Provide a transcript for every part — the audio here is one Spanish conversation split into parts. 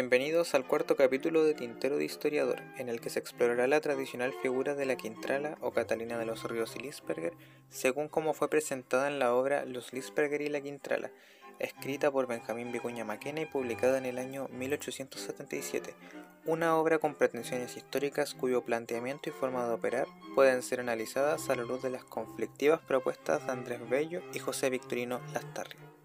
Bienvenidos al cuarto capítulo de Tintero de Historiador, en el que se explorará la tradicional figura de la Quintrala o Catalina de los Ríos y Lisperger, según como fue presentada en la obra Los Lisperger y la Quintrala, escrita por Benjamín Vicuña Maquena y publicada en el año 1877, una obra con pretensiones históricas cuyo planteamiento y forma de operar pueden ser analizadas a la luz de las conflictivas propuestas de Andrés Bello y José Victorino Lastarria.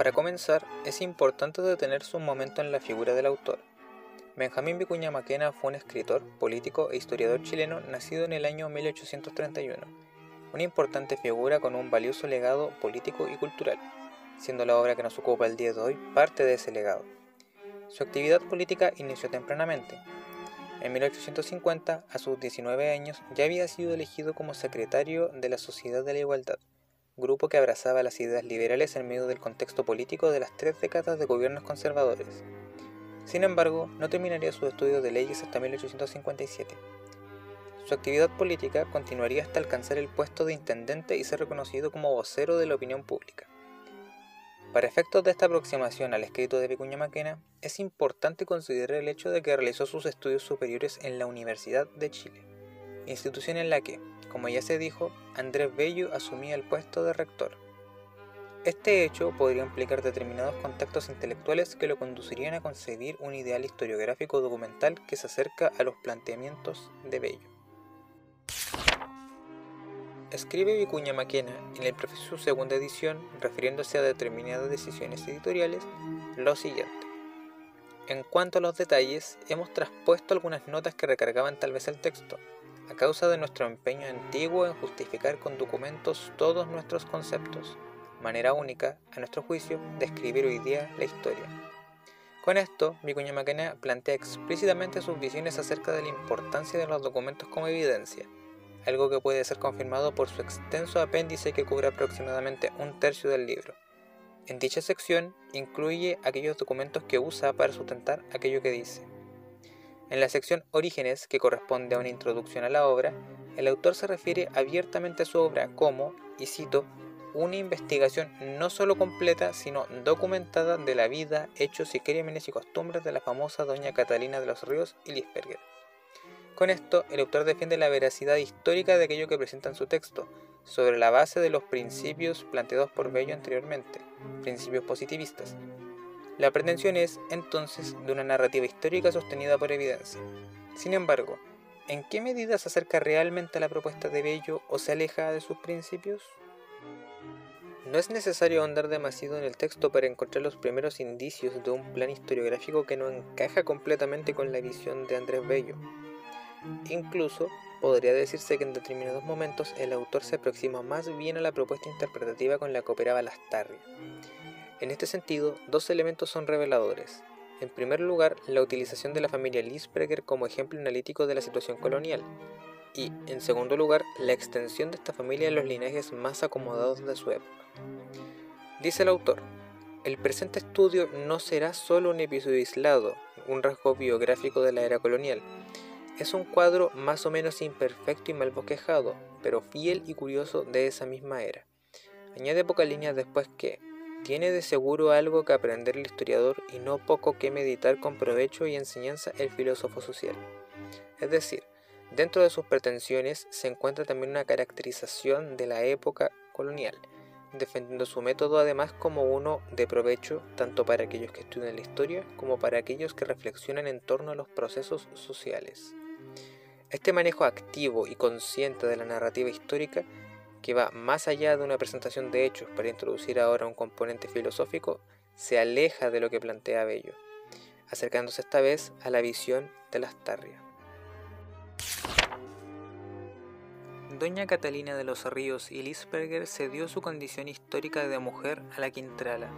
Para comenzar, es importante detenerse un momento en la figura del autor. Benjamín Vicuña Maquena fue un escritor, político e historiador chileno nacido en el año 1831, una importante figura con un valioso legado político y cultural, siendo la obra que nos ocupa el día de hoy parte de ese legado. Su actividad política inició tempranamente. En 1850, a sus 19 años, ya había sido elegido como secretario de la Sociedad de la Igualdad, grupo que abrazaba las ideas liberales en medio del contexto político de las tres décadas de gobiernos conservadores. Sin embargo, no terminaría sus estudios de leyes hasta 1857. Su actividad política continuaría hasta alcanzar el puesto de intendente y ser reconocido como vocero de la opinión pública. Para efectos de esta aproximación al escrito de Vicuña Maquena, es importante considerar el hecho de que realizó sus estudios superiores en la Universidad de Chile, institución en la que, como ya se dijo, Andrés Bello asumía el puesto de rector. Este hecho podría implicar determinados contactos intelectuales que lo conducirían a concebir un ideal historiográfico documental que se acerca a los planteamientos de Bello. Escribe Vicuña Maquena en el prefacio segunda edición, refiriéndose a determinadas decisiones editoriales, lo siguiente. En cuanto a los detalles, hemos traspuesto algunas notas que recargaban tal vez el texto, a causa de nuestro empeño antiguo en justificar con documentos todos nuestros conceptos, manera única, a nuestro juicio, de escribir hoy día la historia. Con esto, Vicuña Maquena plantea explícitamente sus visiones acerca de la importancia de los documentos como evidencia, algo que puede ser confirmado por su extenso apéndice que cubre aproximadamente un tercio del libro. En dicha sección incluye aquellos documentos que usa para sustentar aquello que dice. En la sección Orígenes, que corresponde a una introducción a la obra, el autor se refiere abiertamente a su obra como, y cito, una investigación no solo completa, sino documentada de la vida, hechos y crímenes y costumbres de la famosa doña Catalina de los Ríos y Lisperger. Con esto, el autor defiende la veracidad histórica de aquello que presenta en su texto, sobre la base de los principios planteados por Bello anteriormente, principios positivistas, la pretensión es, entonces, de una narrativa histórica sostenida por evidencia. Sin embargo, ¿en qué medida se acerca realmente a la propuesta de Bello o se aleja de sus principios? No es necesario ahondar demasiado en el texto para encontrar los primeros indicios de un plan historiográfico que no encaja completamente con la visión de Andrés Bello. Incluso podría decirse que en determinados momentos el autor se aproxima más bien a la propuesta interpretativa con la que operaba Lastarria. En este sentido, dos elementos son reveladores. En primer lugar, la utilización de la familia Lisberger como ejemplo analítico de la situación colonial, y, en segundo lugar, la extensión de esta familia en los linajes más acomodados de su época. Dice el autor, el presente estudio no será solo un episodio aislado, un rasgo biográfico de la era colonial, es un cuadro más o menos imperfecto y mal bosquejado, pero fiel y curioso de esa misma era. Añade pocas líneas después que, tiene de seguro algo que aprender el historiador y no poco que meditar con provecho y enseñanza el filósofo social. Es decir, dentro de sus pretensiones se encuentra también una caracterización de la época colonial, defendiendo su método además como uno de provecho tanto para aquellos que estudian la historia como para aquellos que reflexionan en torno a los procesos sociales. Este manejo activo y consciente de la narrativa histórica que va más allá de una presentación de hechos para introducir ahora un componente filosófico, se aleja de lo que plantea Bello, acercándose esta vez a la visión de la Astarria. Doña Catalina de los Ríos y Lisperger cedió su condición histórica de mujer a la Quintrala,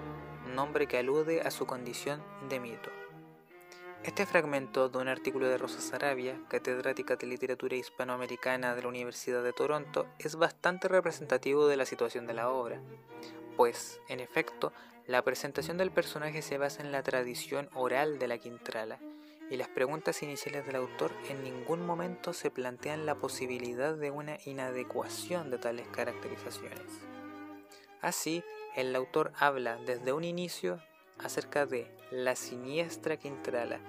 nombre que alude a su condición de mito. Este fragmento de un artículo de Rosa Sarabia, catedrática de literatura hispanoamericana de la Universidad de Toronto, es bastante representativo de la situación de la obra, pues, en efecto, la presentación del personaje se basa en la tradición oral de la Quintrala, y las preguntas iniciales del autor en ningún momento se plantean la posibilidad de una inadecuación de tales caracterizaciones. Así, el autor habla desde un inicio acerca de la siniestra Quintrala,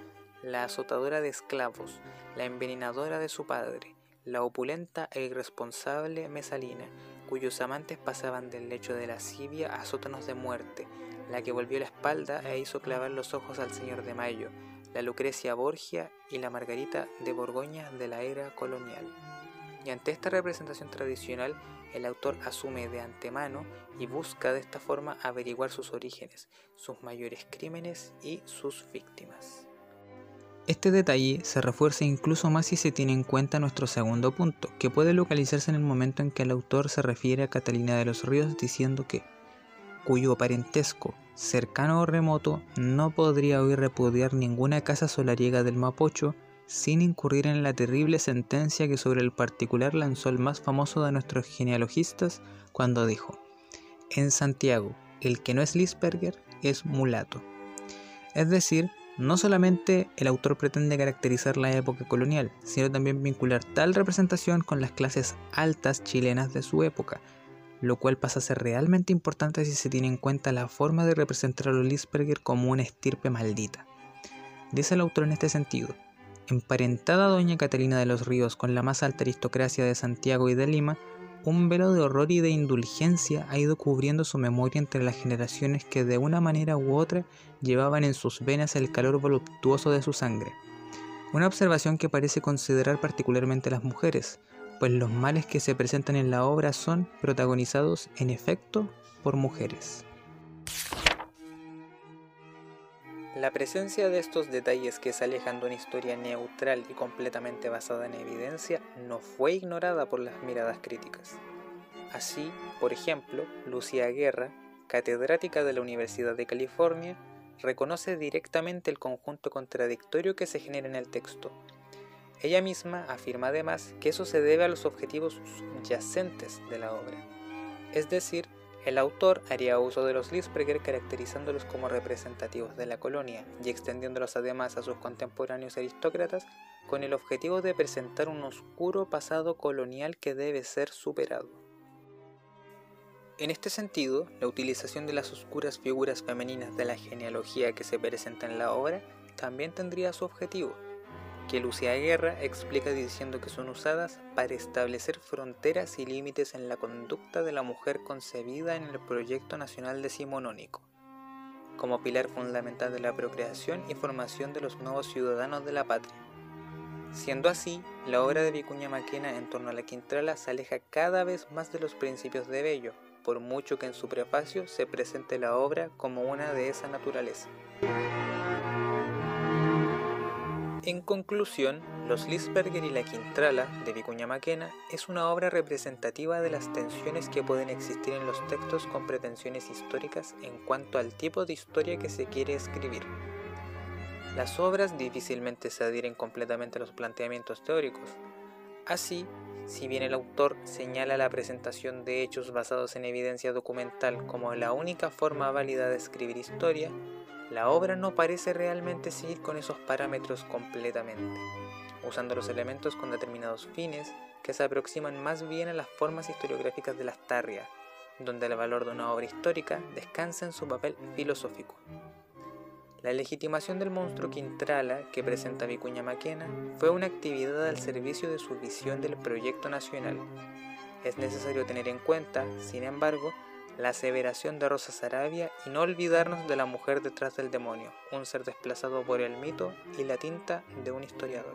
la azotadora de esclavos, la envenenadora de su padre, la opulenta e irresponsable Mesalina, cuyos amantes pasaban del lecho de lascivia a sótanos de muerte, la que volvió la espalda e hizo clavar los ojos al señor de Mayo, la Lucrecia Borgia y la Margarita de Borgoña de la era colonial. Y ante esta representación tradicional, el autor asume de antemano y busca de esta forma averiguar sus orígenes, sus mayores crímenes y sus víctimas. Este detalle se refuerza incluso más si se tiene en cuenta nuestro segundo punto, que puede localizarse en el momento en que el autor se refiere a Catalina de los Ríos diciendo que, cuyo parentesco, cercano o remoto, no podría hoy repudiar ninguna casa solariega del Mapocho sin incurrir en la terrible sentencia que sobre el particular lanzó el más famoso de nuestros genealogistas cuando dijo, en Santiago, el que no es Lisperger es mulato. Es decir, no solamente el autor pretende caracterizar la época colonial, sino también vincular tal representación con las clases altas chilenas de su época, lo cual pasa a ser realmente importante si se tiene en cuenta la forma de representar a los Lisperger como una estirpe maldita. Dice el autor en este sentido, emparentada doña Catalina de los Ríos con la más alta aristocracia de Santiago y de Lima, un velo de horror y de indulgencia ha ido cubriendo su memoria entre las generaciones que de una manera u otra llevaban en sus venas el calor voluptuoso de su sangre. Una observación que parece considerar particularmente las mujeres, pues los males que se presentan en la obra son protagonizados en efecto por mujeres. La presencia de estos detalles que se alejan de una historia neutral y completamente basada en evidencia no fue ignorada por las miradas críticas. Así, por ejemplo, Lucía Guerra, catedrática de la Universidad de California, reconoce directamente el conjunto contradictorio que se genera en el texto. Ella misma afirma además que eso se debe a los objetivos subyacentes de la obra, es decir, el autor haría uso de los Lisperger caracterizándolos como representativos de la colonia y extendiéndolos además a sus contemporáneos aristócratas con el objetivo de presentar un oscuro pasado colonial que debe ser superado. En este sentido, la utilización de las oscuras figuras femeninas de la genealogía que se presenta en la obra también tendría su objetivo, que Lucia Guerra explica diciendo que son usadas para establecer fronteras y límites en la conducta de la mujer concebida en el proyecto nacional decimonónico, como pilar fundamental de la procreación y formación de los nuevos ciudadanos de la patria. Siendo así, la obra de Vicuña Maquena en torno a la Quintrala se aleja cada vez más de los principios de Bello, por mucho que en su prefacio se presente la obra como una de esa naturaleza. En conclusión, Los Lisberger y la Quintrala de Vicuña Maquena es una obra representativa de las tensiones que pueden existir en los textos con pretensiones históricas en cuanto al tipo de historia que se quiere escribir. Las obras difícilmente se adhieren completamente a los planteamientos teóricos. Así, si bien el autor señala la presentación de hechos basados en evidencia documental como la única forma válida de escribir historia, la obra no parece realmente seguir con esos parámetros completamente, usando los elementos con determinados fines que se aproximan más bien a las formas historiográficas de las tarrias, donde el valor de una obra histórica descansa en su papel filosófico. La legitimación del monstruo Quintrala que presenta Vicuña Maquena fue una actividad al servicio de su visión del proyecto nacional. Es necesario tener en cuenta, sin embargo, la aseveración de Rosa Sarabia y no olvidarnos de la mujer detrás del demonio, un ser desplazado por el mito y la tinta de un historiador.